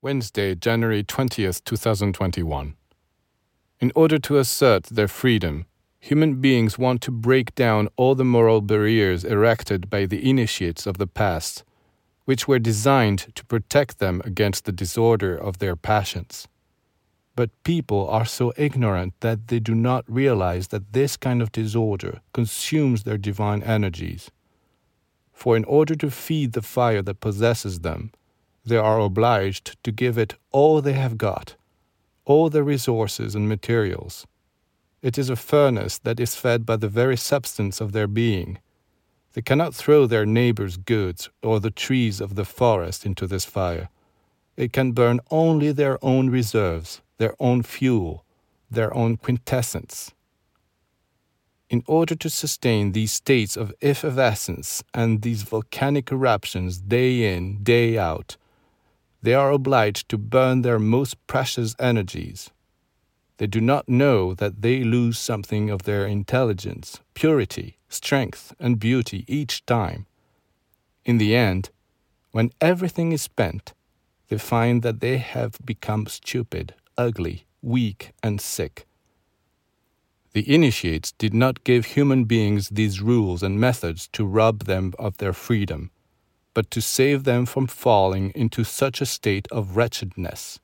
Wednesday, January 20th, 2021. In order to assert their freedom, human beings want to break down all the moral barriers erected by the initiates of the past, which were designed to protect them against the disorder of their passions. But people are so ignorant that they do not realize that this kind of disorder consumes their divine energies. For in order to feed the fire that possesses them, they are obliged to give it all they have got, all their resources and materials. It is a furnace that is fed by the very substance of their being. They cannot throw their neighbor's goods or the trees of the forest into this fire. It can burn only their own reserves, their own fuel, their own quintessence. In order to sustain these states of effervescence and these volcanic eruptions day in, day out, they are obliged to burn their most precious energies. They do not know that they lose something of their intelligence, purity, strength, and beauty each time. In the end, when everything is spent, they find that they have become stupid, ugly, weak, and sick. The initiates did not give human beings these rules and methods to rob them of their freedom but to save them from falling into such a state of wretchedness.